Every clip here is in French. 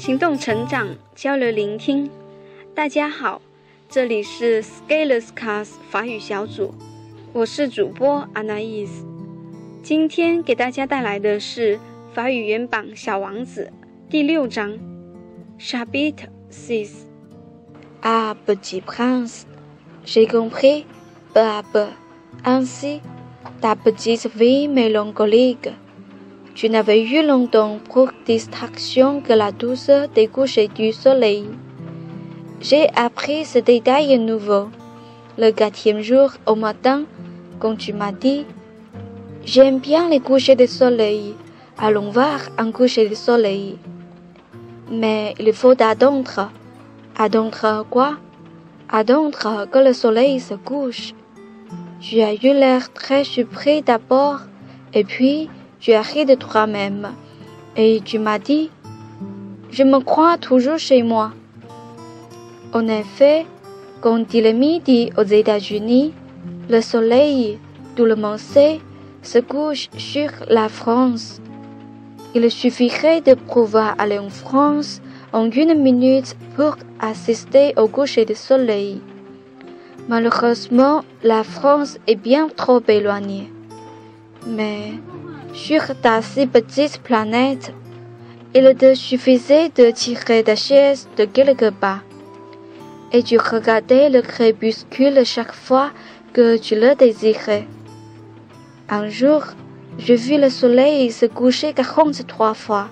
行动、成长、交流、聆听。大家好，这里是 Scalers Class 法语小组，我是主播 Anais。今天给大家带来的是法语原版《小王子》第六章，Chapitre Six。Ah, petit prince, j'ai compris peu à peu. Ainsi, ta petite vie mélancolique. Tu n'avais eu longtemps pour distraction que la douceur des couchers du soleil. J'ai appris ce détail nouveau. Le quatrième jour au matin, quand tu m'as dit J'aime bien les couchers de soleil. Allons voir un coucher de soleil. Mais il faut attendre. Attendre quoi? Attendre que le soleil se couche. Tu as eu l'air très surpris d'abord, et puis tu as ri de toi-même, et tu m'as dit Je me crois toujours chez moi. En effet, quand il est midi aux États-Unis, le soleil, tout le monde sait, se couche sur la France. Il suffirait de pouvoir aller en France en une minute pour assister au coucher du soleil. Malheureusement, la France est bien trop éloignée. Mais sur ta si petite planète, il te suffisait de tirer ta chaise de quelque part. Et tu regardais le crépuscule chaque fois que tu le désirais. Un jour, j'ai vu le soleil se coucher 43 fois.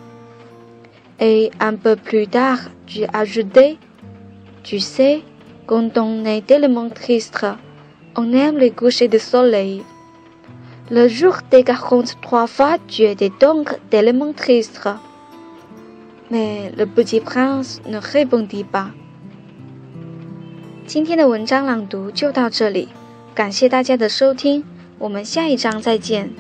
Et un peu plus tard, tu ajouté, tu sais, quand on est tellement triste, on aime les coucher du soleil. Le jour des 43 fois, tu étais donc tellement triste. Mais le petit prince ne répondit pas. 今天的文章朗读就到这里，感谢大家的收听，我们下一章再见。